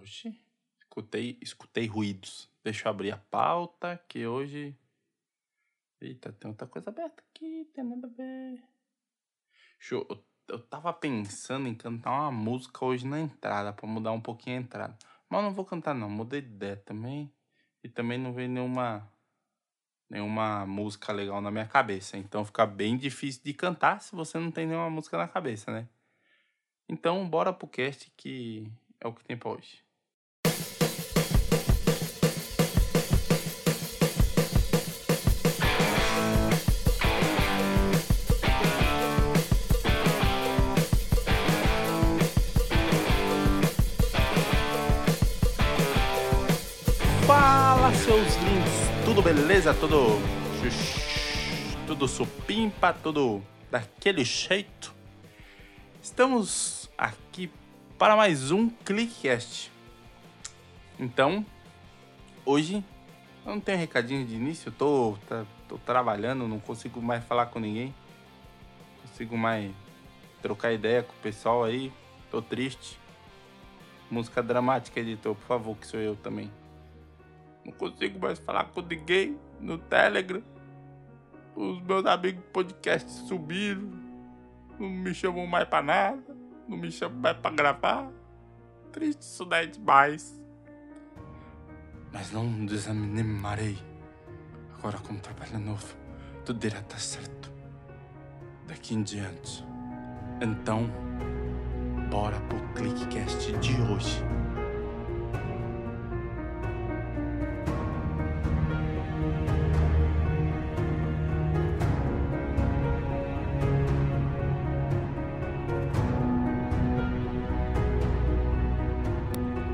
Oxi, escutei, escutei ruídos. Deixa eu abrir a pauta, que hoje. Eita, tem outra coisa aberta aqui, tem nada a ver. Show. Eu, eu tava pensando em cantar uma música hoje na entrada, pra mudar um pouquinho a entrada. Mas não vou cantar, não. Mudei de ideia também. E também não veio nenhuma. Nenhuma música legal na minha cabeça. Então fica bem difícil de cantar se você não tem nenhuma música na cabeça, né? Então, bora pro cast que é o que tem pra hoje. Tudo beleza? Tudo. Tudo supimpa? Tudo daquele jeito? Estamos aqui para mais um ClickCast. Então, hoje eu não tenho recadinho de início, tô, tá, tô trabalhando, não consigo mais falar com ninguém. Não consigo mais trocar ideia com o pessoal aí. Tô triste. Música dramática, editor, por favor, que sou eu também. Não consigo mais falar com ninguém no Telegram. Os meus amigos podcast subiram. Não me chamam mais pra nada. Não me chamam mais pra gravar. Triste isso daí demais. Mas não desanimarei. Agora, como trabalho novo, tudo irá estar certo. Daqui em diante. Então, bora pro ClickCast de hoje.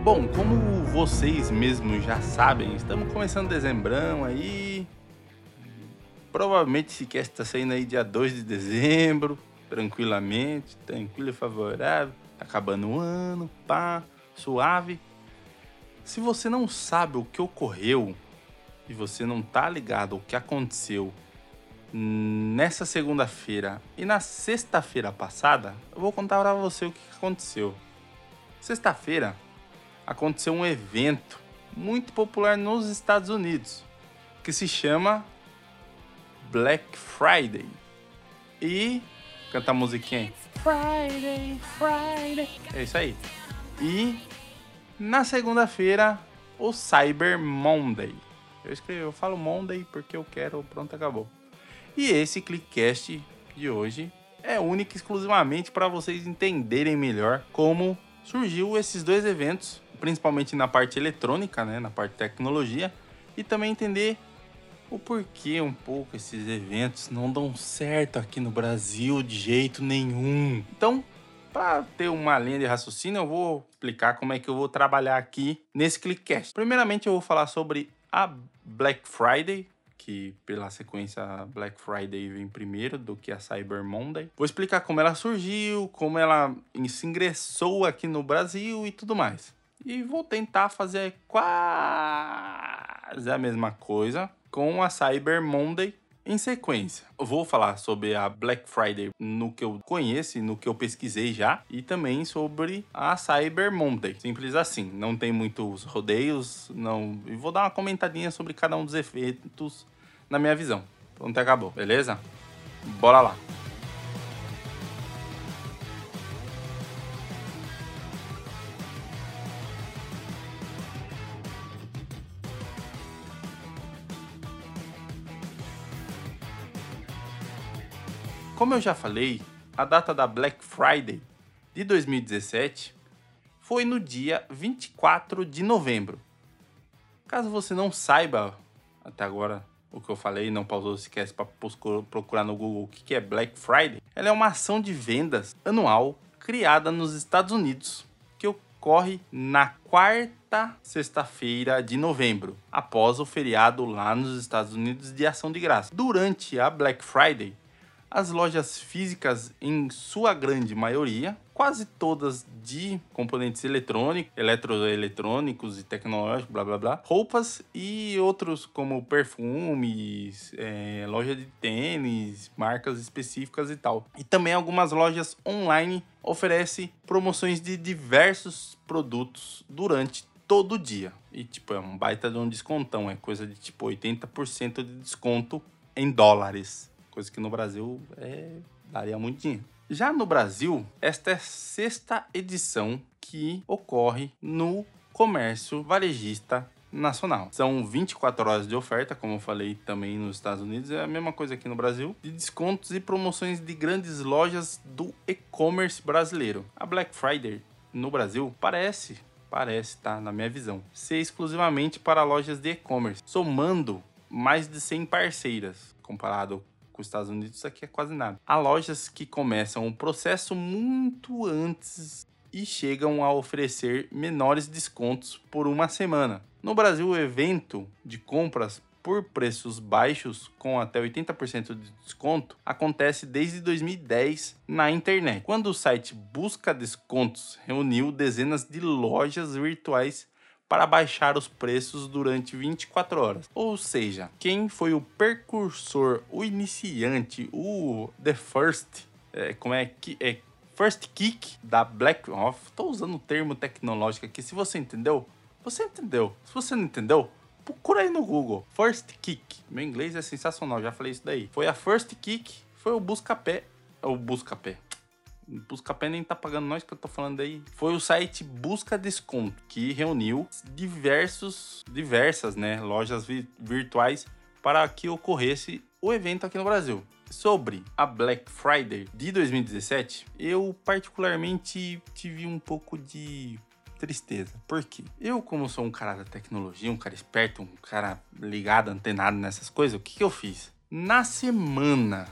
Bom, como vocês mesmos já sabem, estamos começando dezembrão aí. Provavelmente esse cast está saindo aí dia 2 de dezembro, tranquilamente, tranquilo e favorável. Tá acabando o ano, pá, suave. Se você não sabe o que ocorreu e você não tá ligado o que aconteceu nessa segunda-feira e na sexta-feira passada, eu vou contar para você o que aconteceu. Sexta-feira, aconteceu um evento muito popular nos Estados Unidos que se chama Black Friday. E canta a musiquinha aí. Friday, Friday. É isso aí. E na segunda-feira, o Cyber Monday. Eu escrevi, eu falo Monday porque eu quero, pronto, acabou. E esse Clickcast de hoje é único e exclusivamente para vocês entenderem melhor como surgiu esses dois eventos principalmente na parte eletrônica, né, na parte tecnologia, e também entender o porquê um pouco esses eventos não dão certo aqui no Brasil de jeito nenhum. Então, para ter uma linha de raciocínio, eu vou explicar como é que eu vou trabalhar aqui nesse Clickcast. Primeiramente, eu vou falar sobre a Black Friday, que pela sequência Black Friday vem primeiro do que a Cyber Monday. Vou explicar como ela surgiu, como ela se ingressou aqui no Brasil e tudo mais. E vou tentar fazer quase a mesma coisa com a Cyber Monday em sequência. Eu vou falar sobre a Black Friday no que eu conheço, no que eu pesquisei já, e também sobre a Cyber Monday. Simples assim, não tem muitos rodeios, não. E vou dar uma comentadinha sobre cada um dos efeitos na minha visão. Pronto, acabou, beleza? Bora lá. Como eu já falei, a data da Black Friday de 2017 foi no dia 24 de novembro. Caso você não saiba até agora o que eu falei, não pausou se quer para procurar no Google o que é Black Friday, ela é uma ação de vendas anual criada nos Estados Unidos que ocorre na quarta sexta-feira de novembro, após o feriado lá nos Estados Unidos de Ação de Graça. Durante a Black Friday, as lojas físicas, em sua grande maioria, quase todas de componentes eletrônicos, eletroeletrônicos e tecnológicos, blá blá blá, roupas e outros como perfumes, é, loja de tênis, marcas específicas e tal. E também algumas lojas online oferecem promoções de diversos produtos durante todo o dia. E tipo, é um baita de um descontão, é coisa de tipo 80% de desconto em dólares, coisa que no Brasil é daria muito dinheiro. Já no Brasil, esta é a sexta edição que ocorre no comércio varejista nacional. São 24 horas de oferta, como eu falei também nos Estados Unidos, é a mesma coisa aqui no Brasil, de descontos e promoções de grandes lojas do e-commerce brasileiro. A Black Friday no Brasil parece, parece, tá, na minha visão, ser exclusivamente para lojas de e-commerce, somando mais de 100 parceiras, comparado com os Estados Unidos, isso aqui é quase nada. Há lojas que começam o processo muito antes e chegam a oferecer menores descontos por uma semana. No Brasil, o evento de compras por preços baixos, com até 80% de desconto, acontece desde 2010 na internet, quando o site Busca Descontos reuniu dezenas de lojas virtuais para baixar os preços durante 24 horas. Ou seja, quem foi o precursor, o iniciante, o the first, é, como é que é first kick da Black Off. Estou usando o termo tecnológico aqui. Se você entendeu, você entendeu. Se você não entendeu, procura aí no Google. First kick. Meu inglês é sensacional, já falei isso daí. Foi a first kick, foi o busca-pé, o busca-pé. Buscapé nem tá pagando nós que eu tô falando aí. Foi o site Busca Desconto que reuniu diversos, diversas, né, lojas vi virtuais para que ocorresse o evento aqui no Brasil. Sobre a Black Friday de 2017, eu particularmente tive um pouco de tristeza. Por quê? Eu, como sou um cara da tecnologia, um cara esperto, um cara ligado, antenado nessas coisas, o que, que eu fiz? Na semana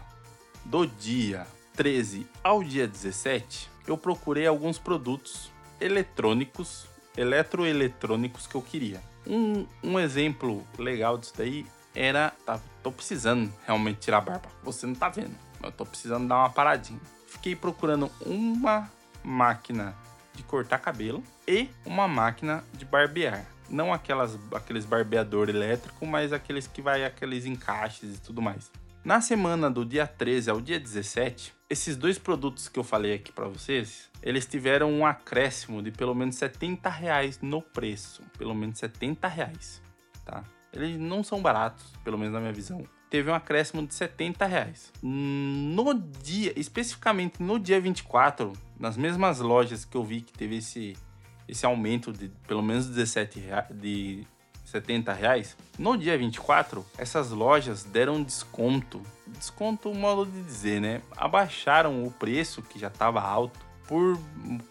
do dia 13 ao dia 17, eu procurei alguns produtos eletrônicos, eletroeletrônicos que eu queria. Um, um exemplo legal disso daí era. Tá, tô precisando realmente tirar a barba. Você não tá vendo, eu tô precisando dar uma paradinha. Fiquei procurando uma máquina de cortar cabelo e uma máquina de barbear. Não aquelas, aqueles barbeador elétrico, mas aqueles que vai aqueles encaixes e tudo mais. Na semana do dia 13 ao dia 17, esses dois produtos que eu falei aqui para vocês, eles tiveram um acréscimo de pelo menos 70 reais no preço. Pelo menos 70 reais, tá? Eles não são baratos, pelo menos na minha visão. Teve um acréscimo de 70 reais. No dia, especificamente no dia 24, nas mesmas lojas que eu vi que teve esse, esse aumento de pelo menos 17 reais, de 70 reais. No dia 24, essas lojas deram desconto. Desconto, modo de dizer, né? Abaixaram o preço, que já estava alto, por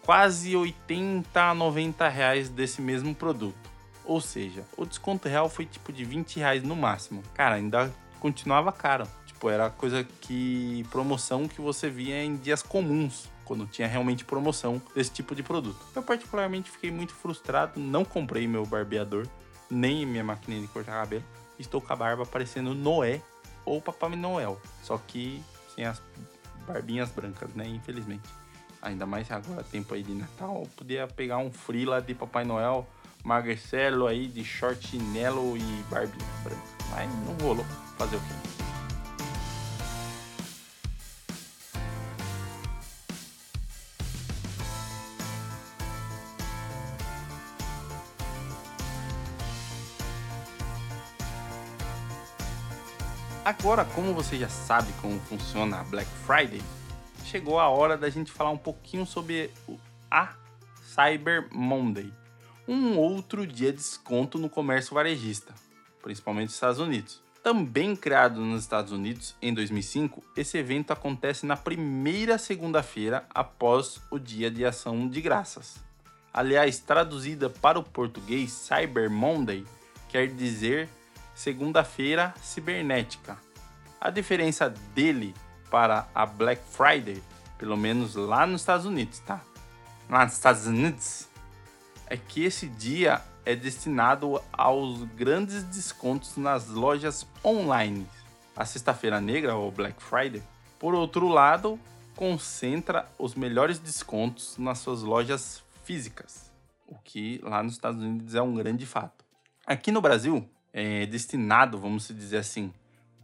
quase 80 a 90 reais desse mesmo produto. Ou seja, o desconto real foi tipo de 20 reais no máximo. Cara, ainda continuava caro. Tipo, era coisa que. promoção que você via em dias comuns quando tinha realmente promoção desse tipo de produto. Eu particularmente fiquei muito frustrado, não comprei meu barbeador, nem minha máquina de cortar cabelo. Estou com a barba parecendo Noé ou Papai Noel. Só que sem as barbinhas brancas, né? Infelizmente. Ainda mais agora, tempo aí de Natal, eu podia pegar um frila de Papai Noel, Marcelo aí de short, chinelo e barbinha branca. Mas não rolou. Fazer o quê? Agora, como você já sabe como funciona a Black Friday, chegou a hora da gente falar um pouquinho sobre a Cyber Monday, um outro dia de desconto no comércio varejista, principalmente nos Estados Unidos. Também criado nos Estados Unidos em 2005, esse evento acontece na primeira segunda-feira após o Dia de Ação de Graças. Aliás, traduzida para o português, Cyber Monday quer dizer segunda-feira cibernética. A diferença dele para a Black Friday, pelo menos lá nos Estados Unidos, tá? Lá nos Estados Unidos, é que esse dia é destinado aos grandes descontos nas lojas online. A Sexta-feira Negra, ou Black Friday, por outro lado, concentra os melhores descontos nas suas lojas físicas, o que lá nos Estados Unidos é um grande fato. Aqui no Brasil, é destinado, vamos dizer assim,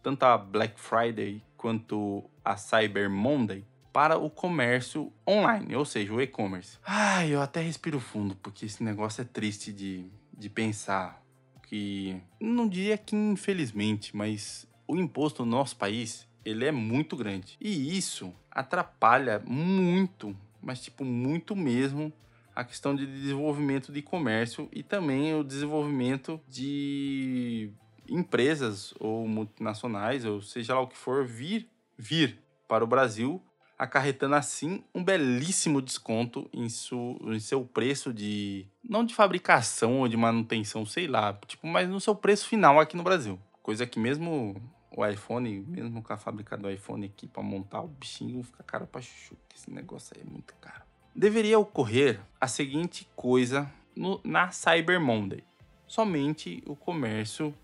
tanto a Black Friday quanto a Cyber Monday para o comércio online, ou seja, o e-commerce. Ai, eu até respiro fundo, porque esse negócio é triste de, de pensar. Que não diria que infelizmente, mas o imposto no nosso país ele é muito grande. E isso atrapalha muito, mas tipo muito mesmo, a questão de desenvolvimento de comércio e também o desenvolvimento de empresas ou multinacionais, ou seja lá o que for, vir, vir para o Brasil, acarretando assim um belíssimo desconto em, su, em seu preço de. não de fabricação ou de manutenção, sei lá, tipo, mas no seu preço final aqui no Brasil. Coisa que mesmo o iPhone, mesmo com a fábrica do iPhone aqui para montar o bichinho, fica caro pra chuchu, esse negócio aí é muito caro. Deveria ocorrer a seguinte coisa no, na Cyber Monday. Somente o comércio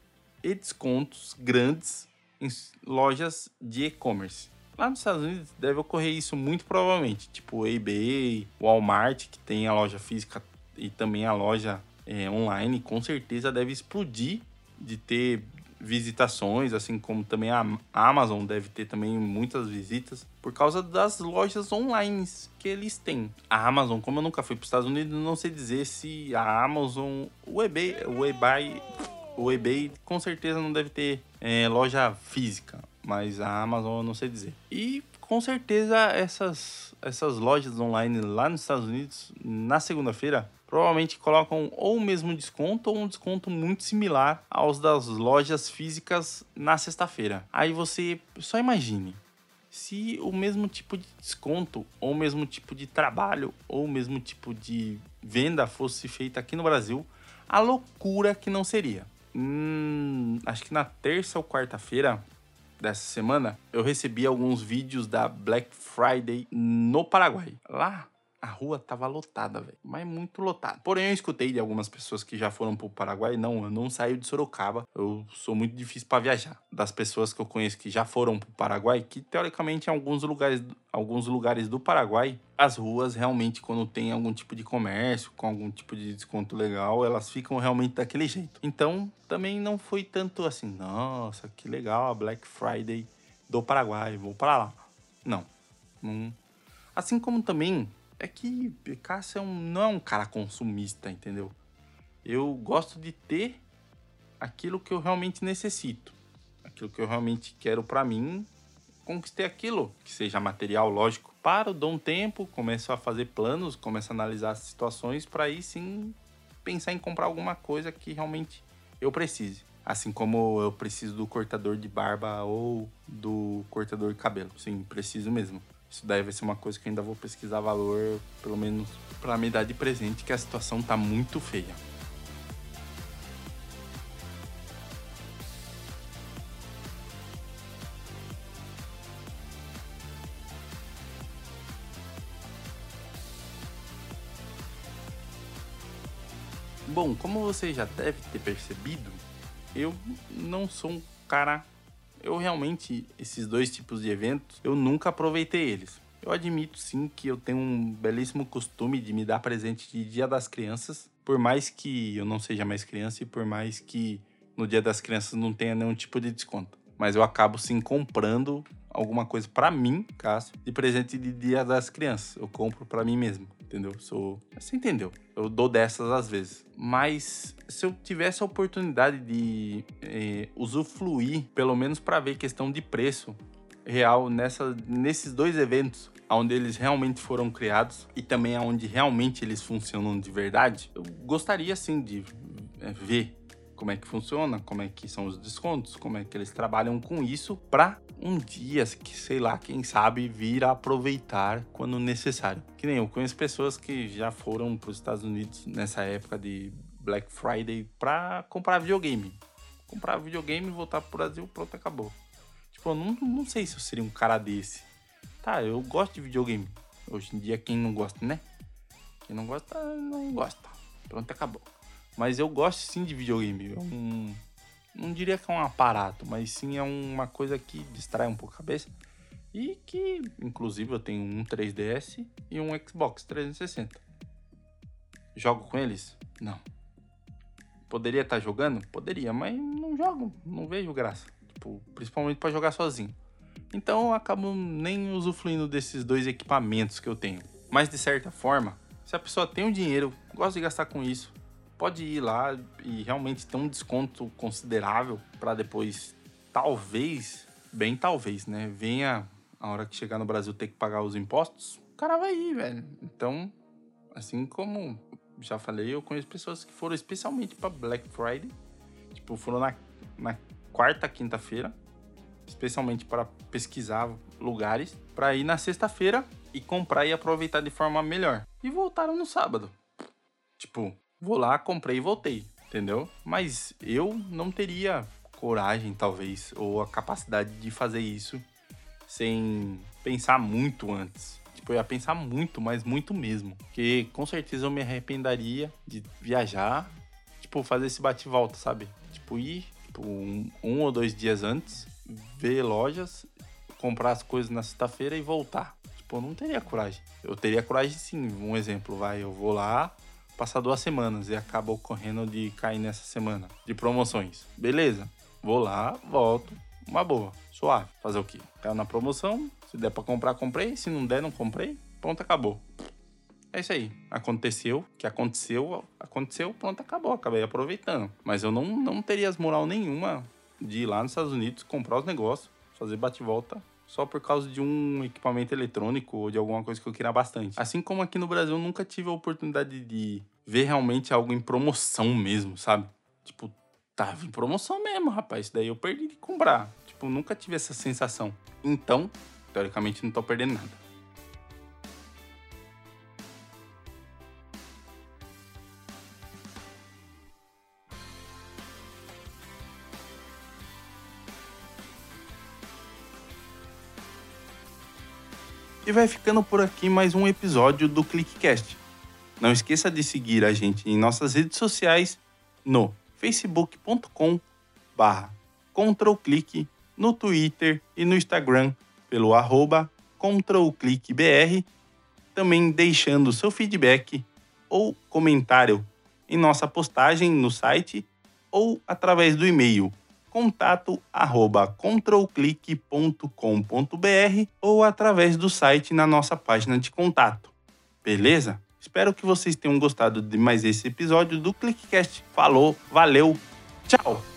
e descontos grandes em lojas de e-commerce. Lá nos Estados Unidos deve ocorrer isso muito provavelmente, tipo eBay, Walmart, que tem a loja física e também a loja é, online, com certeza deve explodir de ter visitações, assim como também a Amazon deve ter também muitas visitas por causa das lojas online que eles têm. A Amazon, como eu nunca fui para os Estados Unidos, não sei dizer se a Amazon, o eBay, o eBay, o eBay com certeza não deve ter é, loja física, mas a Amazon eu não sei dizer. E com certeza essas essas lojas online lá nos Estados Unidos na segunda-feira provavelmente colocam ou o mesmo desconto ou um desconto muito similar aos das lojas físicas na sexta-feira. Aí você só imagine se o mesmo tipo de desconto ou o mesmo tipo de trabalho ou o mesmo tipo de venda fosse feita aqui no Brasil, a loucura que não seria. Hum, acho que na terça ou quarta-feira dessa semana eu recebi alguns vídeos da Black Friday no Paraguai. Lá a rua tava lotada, velho. Mas muito lotada. Porém, eu escutei de algumas pessoas que já foram pro Paraguai. Não, eu não saio de Sorocaba. Eu sou muito difícil para viajar. Das pessoas que eu conheço que já foram pro Paraguai, que teoricamente em alguns lugares, alguns lugares do Paraguai, as ruas realmente, quando tem algum tipo de comércio, com algum tipo de desconto legal, elas ficam realmente daquele jeito. Então, também não foi tanto assim, nossa, que legal a Black Friday do Paraguai, vou para lá. Não. Assim como também é que Cássio é um, não é um cara consumista, entendeu? Eu gosto de ter aquilo que eu realmente necessito, aquilo que eu realmente quero para mim. Conquistei aquilo, que seja material, lógico. Paro, dou um tempo, começo a fazer planos, começo a analisar as situações para aí sim pensar em comprar alguma coisa que realmente eu precise. Assim como eu preciso do cortador de barba ou do cortador de cabelo. Sim, preciso mesmo. Isso daí vai ser uma coisa que ainda vou pesquisar valor, pelo menos para me dar de presente, que a situação tá muito feia. Bom, como você já deve ter percebido, eu não sou um cara eu realmente, esses dois tipos de eventos, eu nunca aproveitei eles. Eu admito sim que eu tenho um belíssimo costume de me dar presente de Dia das Crianças, por mais que eu não seja mais criança e por mais que no Dia das Crianças não tenha nenhum tipo de desconto. Mas eu acabo sim comprando alguma coisa para mim, Cássio, de presente de Dia das Crianças. Eu compro para mim mesmo, entendeu? Sou, você entendeu? Eu dou dessas às vezes. Mas se eu tivesse a oportunidade de é, usufruir, pelo menos para ver questão de preço real nessa, nesses dois eventos, onde eles realmente foram criados e também onde realmente eles funcionam de verdade, eu gostaria sim de é, ver como é que funciona, como é que são os descontos, como é que eles trabalham com isso para um dia, que sei lá, quem sabe vir a aproveitar quando necessário. Que nem eu conheço pessoas que já foram para os Estados Unidos nessa época de Black Friday para comprar videogame. Comprar videogame, voltar pro Brasil, pronto, acabou. Tipo, eu não, não sei se eu seria um cara desse. Tá, eu gosto de videogame. Hoje em dia, quem não gosta, né? Quem não gosta, não gosta. Pronto, acabou. Mas eu gosto sim de videogame. É um, não diria que é um aparato, mas sim é uma coisa que distrai um pouco a cabeça. E que, inclusive, eu tenho um 3DS e um Xbox 360. Jogo com eles? Não. Poderia estar jogando? Poderia, mas não jogo, não vejo graça. Tipo, principalmente para jogar sozinho. Então eu acabo nem usufruindo desses dois equipamentos que eu tenho. Mas de certa forma, se a pessoa tem o um dinheiro, gosta de gastar com isso, pode ir lá e realmente ter um desconto considerável para depois, talvez, bem talvez, né? Venha a hora que chegar no Brasil ter que pagar os impostos, o cara vai ir, velho. Então, assim como já falei, eu conheço pessoas que foram especialmente para Black Friday, tipo, foram na, na quarta, quinta-feira, especialmente para pesquisar lugares, para ir na sexta-feira e comprar e aproveitar de forma melhor. E voltaram no sábado. Tipo, vou lá, comprei e voltei, entendeu? Mas eu não teria coragem, talvez, ou a capacidade de fazer isso sem pensar muito antes. Tipo, eu ia pensar muito, mas muito mesmo. Porque com certeza eu me arrependeria de viajar, tipo, fazer esse bate-volta, sabe? Tipo, ir tipo, um, um ou dois dias antes, ver lojas, comprar as coisas na sexta-feira e voltar. Tipo, eu não teria coragem. Eu teria coragem sim. Um exemplo, vai, eu vou lá, passar duas semanas e acaba ocorrendo de cair nessa semana de promoções. Beleza, vou lá, volto, uma boa, suave. Fazer o quê? Caiu na promoção, se der para comprar, comprei. Se não der, não comprei. Pronto, acabou. É isso aí. Aconteceu, que aconteceu, aconteceu, pronto, acabou. Acabei aproveitando. Mas eu não, não teria moral nenhuma de ir lá nos Estados Unidos, comprar os negócios, fazer bate-volta só por causa de um equipamento eletrônico ou de alguma coisa que eu queria bastante. Assim como aqui no Brasil, eu nunca tive a oportunidade de ver realmente algo em promoção mesmo, sabe? Tipo, tava em promoção mesmo, rapaz. Isso daí eu perdi de comprar. Tipo, nunca tive essa sensação. Então, teoricamente, não tô perdendo nada. E vai ficando por aqui mais um episódio do ClickCast. Não esqueça de seguir a gente em nossas redes sociais no facebook.com barra controlclick, no Twitter e no Instagram pelo arroba controlclickbr, também deixando seu feedback ou comentário em nossa postagem no site ou através do e-mail contato arroba ou através do site na nossa página de contato. Beleza? Espero que vocês tenham gostado de mais esse episódio do ClickCast. Falou, valeu, tchau!